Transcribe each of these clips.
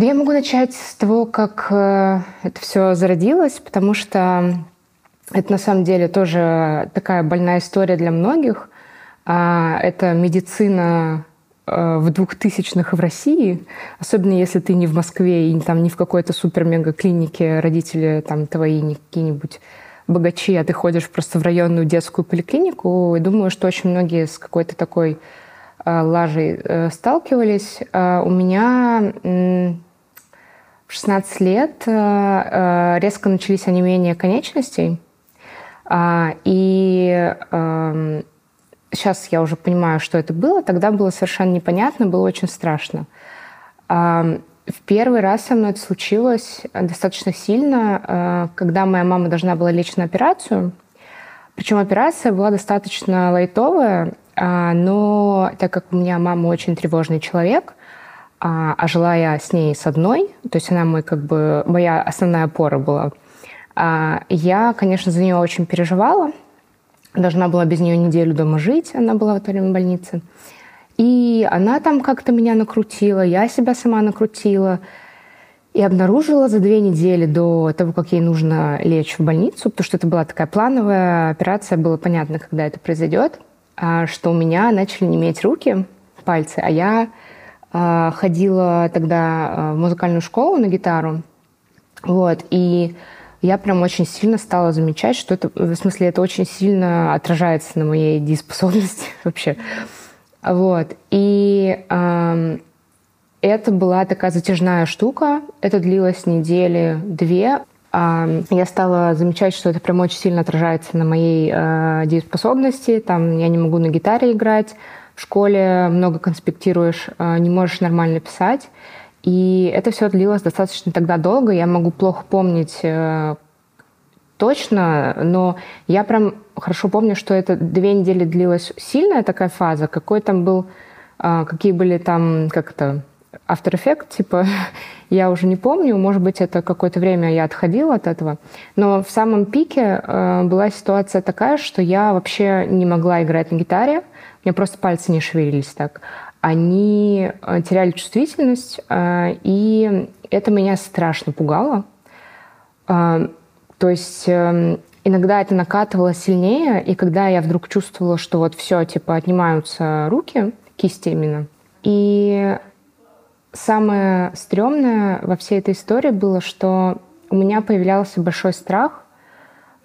Да я могу начать с того, как э, это все зародилось, потому что это на самом деле тоже такая больная история для многих. А, это медицина э, в двухтысячных в России, особенно если ты не в Москве и там не в какой-то супер-мега-клинике, родители там твои не какие-нибудь богачи, а ты ходишь просто в районную детскую поликлинику. И думаю, что очень многие с какой-то такой э, лажей сталкивались. Э, у меня в 16 лет э, э, резко начались онемения конечностей. Э, и э, сейчас я уже понимаю, что это было. Тогда было совершенно непонятно, было очень страшно. В первый раз со мной это случилось достаточно сильно, э, когда моя мама должна была лечь на операцию. Причем операция была достаточно лайтовая, э, но так как у меня мама очень тревожный человек, а, а жила я с ней с одной, то есть она мой, как бы, моя основная опора была, а, я, конечно, за нее очень переживала. Должна была без нее неделю дома жить, она была в это время в больнице. И она там как-то меня накрутила, я себя сама накрутила. И обнаружила за две недели до того, как ей нужно лечь в больницу, потому что это была такая плановая операция, было понятно, когда это произойдет, а, что у меня начали неметь руки, пальцы, а я ходила тогда в музыкальную школу на гитару, вот, и я прям очень сильно стала замечать, что это, в смысле, это очень сильно отражается на моей дееспособности вообще. Вот. И э, это была такая затяжная штука. Это длилось недели две. Э, я стала замечать, что это прям очень сильно отражается на моей э, дееспособности. Там я не могу на гитаре играть. В школе много конспектируешь, э, не можешь нормально писать. И это все длилось достаточно тогда долго. Я могу плохо помнить э, точно, но я прям хорошо помню, что это две недели длилась сильная такая фаза. Какой там был, э, какие были там, как это, After Effects, типа, я уже не помню, может быть, это какое-то время я отходила от этого. Но в самом пике э, была ситуация такая, что я вообще не могла играть на гитаре, у меня просто пальцы не шевелились так они э, теряли чувствительность, э, и это меня страшно пугало. Э, то есть иногда это накатывало сильнее, и когда я вдруг чувствовала, что вот все, типа, отнимаются руки, кисти именно, и самое стрёмное во всей этой истории было, что у меня появлялся большой страх,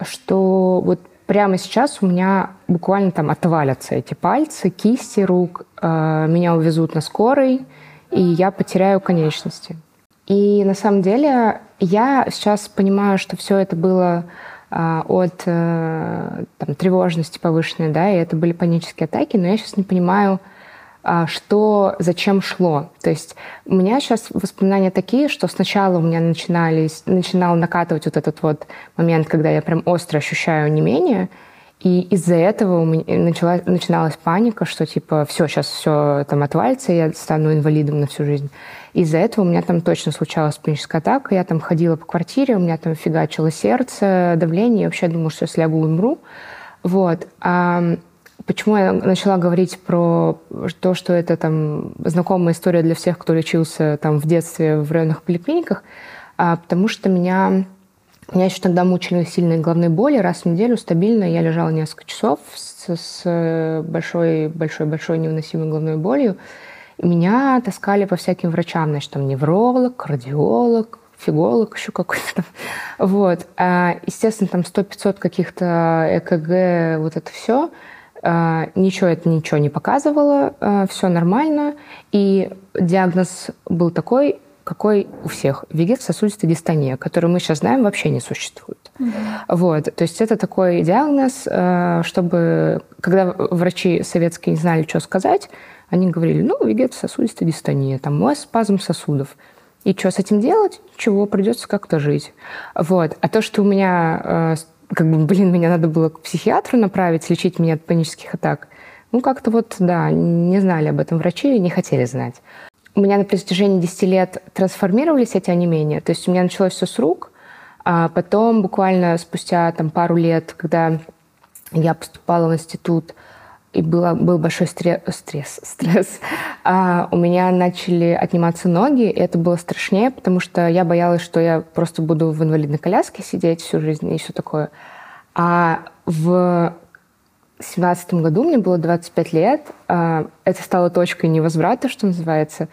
что вот прямо сейчас у меня буквально там отвалятся эти пальцы, кисти рук, э, меня увезут на скорой, и я потеряю конечности. И на самом деле я сейчас понимаю, что все это было э, от э, там, тревожности повышенной, да, и это были панические атаки, но я сейчас не понимаю, что зачем шло. То есть у меня сейчас воспоминания такие, что сначала у меня начинались, начинал накатывать вот этот вот момент, когда я прям остро ощущаю не менее, и из-за этого у меня начала, начиналась паника, что типа все, сейчас все там отвалится, я стану инвалидом на всю жизнь. Из-за этого у меня там точно случалась паническая атака, я там ходила по квартире, у меня там фигачило сердце, давление, я вообще думала, что я умру. Вот. Почему я начала говорить про то, что это там знакомая история для всех, кто лечился там в детстве в районных поликлиниках? А, потому что меня, меня еще тогда мучили сильные головные боли. Раз в неделю стабильно я лежала несколько часов с, с большой, большой, большой невыносимой головной болью. И меня таскали по всяким врачам, значит, там невролог, кардиолог, фиголог еще какой-то. Вот. А, естественно, там 100-500 каких-то ЭКГ, вот это все – ничего это ничего не показывало, а, все нормально. И диагноз был такой, какой у всех. Вегетососудистая дистония, которую мы сейчас знаем, вообще не существует. Mm-hmm. Вот. То есть это такой диагноз, а, чтобы, когда врачи советские не знали, что сказать, они говорили, ну, вегетососудистая дистония, там, спазм сосудов. И что с этим делать? Чего, придется как-то жить. Вот. А то, что у меня как бы, блин, меня надо было к психиатру направить, лечить меня от панических атак. Ну, как-то вот, да, не знали об этом врачи, не хотели знать. У меня на протяжении 10 лет трансформировались эти онемения. То есть у меня началось все с рук, а потом буквально спустя там, пару лет, когда я поступала в институт, и было, был большой стресс, стресс, стресс. А у меня начали отниматься ноги, и это было страшнее, потому что я боялась, что я просто буду в инвалидной коляске сидеть всю жизнь и все такое. А в семнадцатом году мне было 25 лет. А, это стало точкой невозврата, что называется.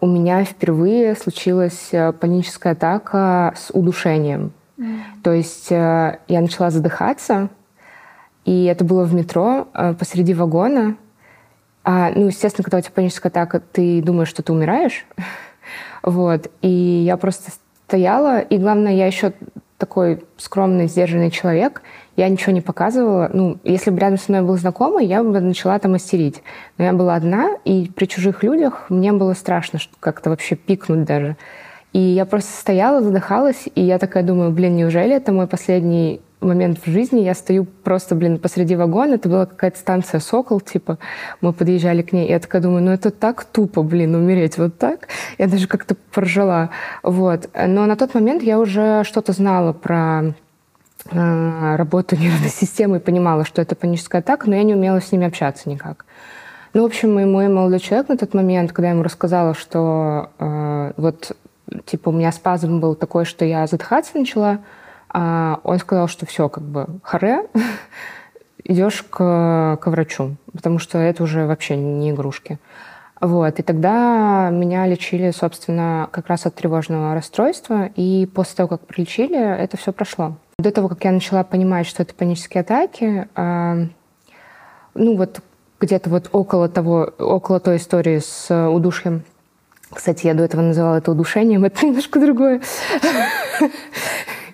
У меня впервые случилась э, паническая атака с удушением. Mm. То есть э, я начала задыхаться, и это было в метро э, посреди вагона. А, ну, естественно, когда у тебя паническая атака, ты думаешь, что ты умираешь. вот. И я просто стояла, и главное, я еще такой скромный, сдержанный человек, я ничего не показывала. Ну, если бы рядом со мной был знакомый, я бы начала там истерить. Но я была одна, и при чужих людях мне было страшно как-то вообще пикнуть даже. И я просто стояла, задыхалась, и я такая думаю, блин, неужели это мой последний момент в жизни? Я стою просто, блин, посреди вагона, это была какая-то станция «Сокол», типа, мы подъезжали к ней, и я такая думаю, ну это так тупо, блин, умереть вот так. Я даже как-то поржала, вот. Но на тот момент я уже что-то знала про э, работу нервной системы и понимала, что это паническая атака, но я не умела с ними общаться никак. Ну, в общем, мой, мой молодой человек на тот момент, когда я ему рассказала, что э, вот типа у меня спазм был такой, что я задыхаться начала, а он сказал, что все, как бы, харе, идешь к, к врачу, потому что это уже вообще не игрушки. Вот. И тогда меня лечили, собственно, как раз от тревожного расстройства. И после того, как прилечили, это все прошло. До того, как я начала понимать, что это панические атаки, э, ну вот где-то вот около того, около той истории с удушьем, кстати, я до этого называла это удушением, это немножко другое.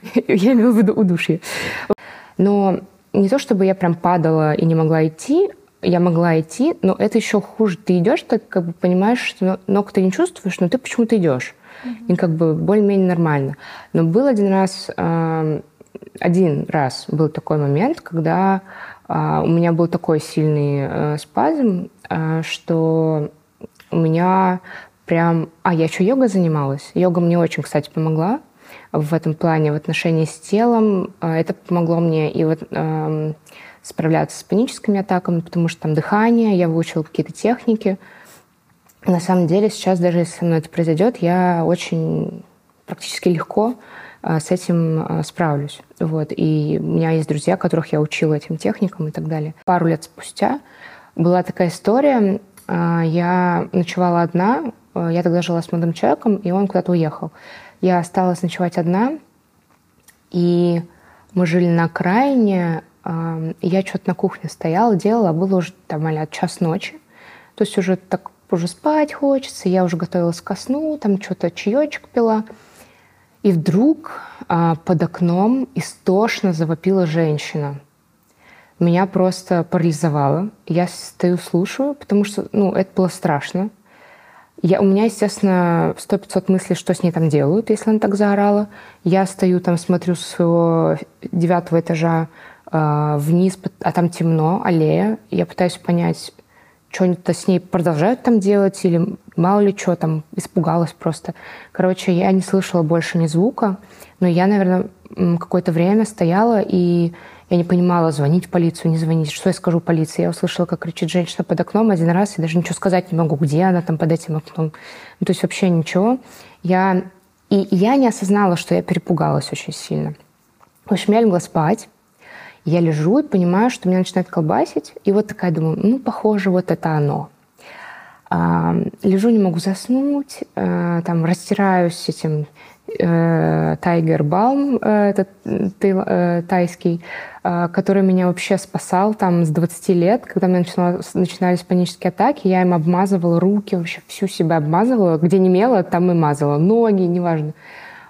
Я имела в виду удушье. Но не то, чтобы я прям падала и не могла идти, я могла идти, но это еще хуже. Ты идешь, ты как бы понимаешь, что ног ты не чувствуешь, но ты почему-то идешь. И как бы более-менее нормально. Но был один раз, один раз был такой момент, когда а, у меня был такой сильный э, спазм, э, что у меня прям... А, я еще йога занималась. Йога мне очень, кстати, помогла в этом плане, в отношении с телом. А, это помогло мне и вот э, справляться с паническими атаками, потому что там дыхание, я выучила какие-то техники. На самом деле сейчас, даже если со мной это произойдет, я очень практически легко э, с этим э, справлюсь. Вот. И у меня есть друзья, которых я учила этим техникам и так далее. Пару лет спустя была такая история. Я ночевала одна я тогда жила с молодым человеком, и он куда-то уехал. Я осталась ночевать одна, и мы жили на окраине, я что-то на кухне стояла, делала, было уже там а час ночи. То есть уже так уже спать хочется, я уже готовилась ко сну, там что-то чаечек пила. И вдруг а, под окном истошно завопила женщина. Меня просто парализовало. Я стою, слушаю, потому что ну, это было страшно. Я, у меня, естественно, сто пятьсот мыслей, что с ней там делают, если она так заорала. Я стою там, смотрю с своего девятого этажа э, вниз, а там темно, аллея. Я пытаюсь понять, что-то с ней продолжают там делать или мало ли что там, испугалась просто. Короче, я не слышала больше ни звука, но я, наверное, какое-то время стояла и я не понимала, звонить в полицию, не звонить. Что я скажу полиции? Я услышала, как кричит женщина под окном один раз, и даже ничего сказать не могу, где она там под этим окном. Ну, то есть вообще ничего. Я... И я не осознала, что я перепугалась очень сильно. В общем, я легла спать. Я лежу и понимаю, что меня начинает колбасить. И вот такая думаю, ну, похоже, вот это оно. Лежу, не могу заснуть, а, там растираюсь этим Тайгер Балм, э, этот э, тайский, э, который меня вообще спасал там с 20 лет, когда у меня начинало, начинались панические атаки, я им обмазывала руки, вообще всю себя обмазывала, где не мела, там и мазала, ноги, неважно.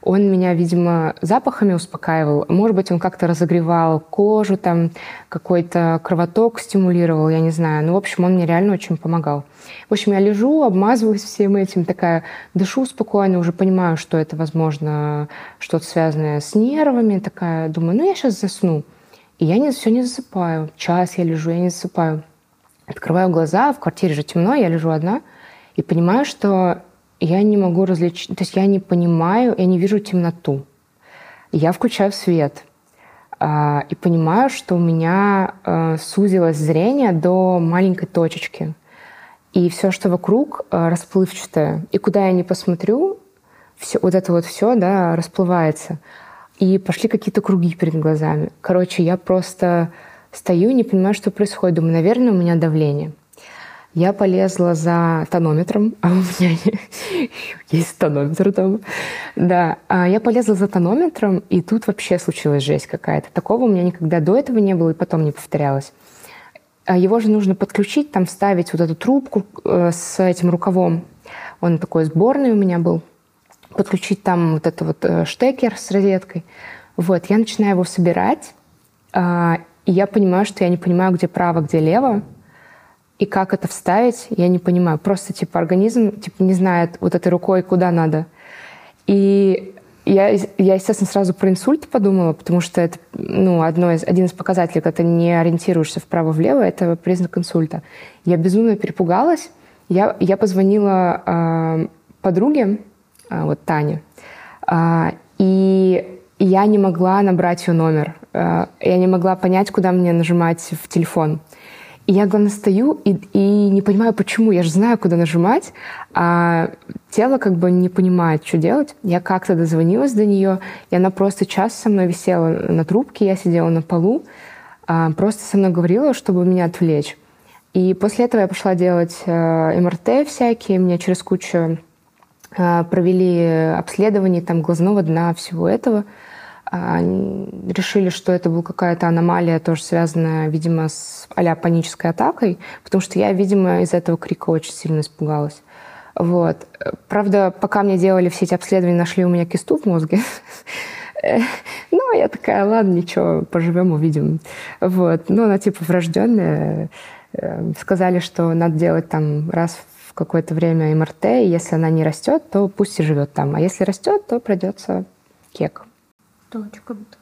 Он меня, видимо, запахами успокаивал. Может быть, он как-то разогревал кожу, там какой-то кровоток стимулировал, я не знаю. Ну, в общем, он мне реально очень помогал. В общем, я лежу, обмазываюсь всем этим, такая дышу спокойно, уже понимаю, что это, возможно, что-то связанное с нервами. Такая, думаю, ну, я сейчас засну. И я не, все не засыпаю. Час я лежу, я не засыпаю. Открываю глаза, в квартире же темно, я лежу одна, и понимаю, что я не могу различить, то есть я не понимаю, я не вижу темноту. Я включаю свет. а, и понимаю, что у меня а, сузилось зрение до маленькой точечки. И все, что вокруг, а, расплывчатое. И куда я не посмотрю, все, вот это вот все да, расплывается. И пошли какие-то круги перед глазами. Короче, я просто стою, не понимаю, что происходит. Думаю, наверное, у меня давление. Я полезла за тонометром, а у меня есть тонометр дома. Да, а я полезла за тонометром, и тут вообще случилась жесть какая-то. Такого у меня никогда до этого не было и потом не повторялось. А его же нужно подключить, там вставить вот эту трубку э, с этим рукавом. Он такой сборный у меня был. Подключить там вот этот вот э, штекер с розеткой. Вот, я начинаю его собирать, а, и я понимаю, что я не понимаю, где право, где лево. И как это вставить, я не понимаю. Просто, типа, организм, типа, не знает вот этой рукой, куда надо. И я, я, естественно, сразу про инсульт подумала, потому что это, ну, одно из, один из показателей, когда ты не ориентируешься вправо-влево, это признак инсульта. Я безумно перепугалась. Я, я позвонила э, подруге, э, вот Тане, э, и я не могла набрать ее номер. Э, я не могла понять, куда мне нажимать в телефон. И я, главное, стою и, и не понимаю, почему. Я же знаю, куда нажимать, а тело как бы не понимает, что делать. Я как-то дозвонилась до нее, и она просто час со мной висела на трубке, я сидела на полу, а, просто со мной говорила, чтобы меня отвлечь. И после этого я пошла делать э, МРТ всякие, меня через кучу э, провели обследование там глазного дна, всего этого – решили, что это была какая-то аномалия, тоже связанная, видимо, с а панической атакой, потому что я, видимо, из этого крика очень сильно испугалась. Вот. Правда, пока мне делали все эти обследования, нашли у меня кисту в мозге. Ну, я такая, ладно, ничего, поживем, увидим. Вот. Ну, она типа врожденная. Э, сказали, что надо делать там раз в какое-то время МРТ, и если она не растет, то пусть и живет там. А если растет, то придется кек. Круто.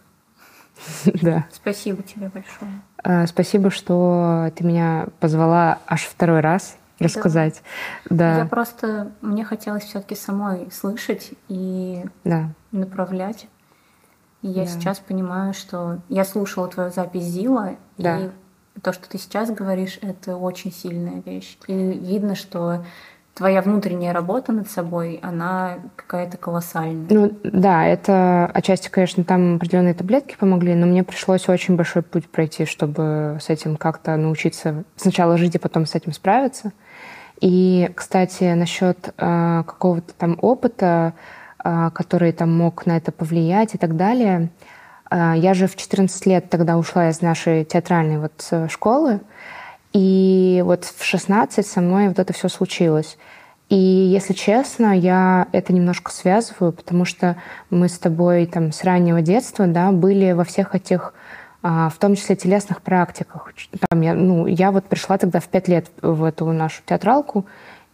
Да. Спасибо тебе большое. А, спасибо, что ты меня позвала аж второй раз рассказать. Да. Я просто мне хотелось все-таки самой слышать и да. направлять. И я да. сейчас понимаю, что я слушала твою запись Зила, да. и то, что ты сейчас говоришь, это очень сильная вещь. И видно, что твоя внутренняя работа над собой, она какая-то колоссальная. Ну да, это отчасти, конечно, там определенные таблетки помогли, но мне пришлось очень большой путь пройти, чтобы с этим как-то научиться сначала жить, а потом с этим справиться. И, кстати, насчет э, какого-то там опыта, э, который там мог на это повлиять и так далее, э, я же в 14 лет тогда ушла из нашей театральной вот э, школы, и вот в 16 со мной вот это все случилось. И если честно, я это немножко связываю, потому что мы с тобой там с раннего детства да, были во всех этих а, в том числе телесных практиках. Там я, ну, я вот пришла тогда в пять лет в эту нашу театралку,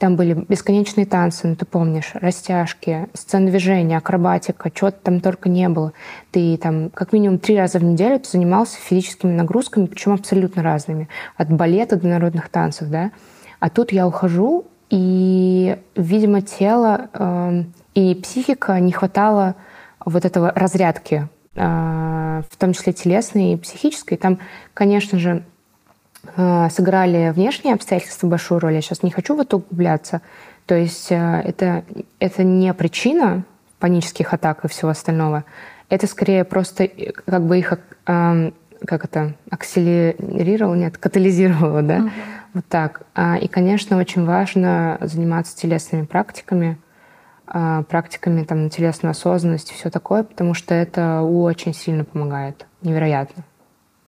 там были бесконечные танцы, ну ты помнишь, растяжки, сцены движения, акробатика, чего-то там только не было. Ты там как минимум три раза в неделю занимался физическими нагрузками, причем абсолютно разными. От балета до народных танцев, да. А тут я ухожу, и, видимо, тело э, и психика не хватало вот этого разрядки, э, в том числе телесной и психической. Там, конечно же, сыграли внешние обстоятельства большую роль. Я сейчас не хочу в это углубляться. То есть э, это, это не причина панических атак и всего остального. Это скорее просто э, как бы их эм, как это, акселерировало, нет, катализировало, да, uh-huh. вот так. А, и, конечно, очень важно заниматься телесными практиками, практиками там на телесную осознанность и все такое, потому что это очень сильно помогает, невероятно.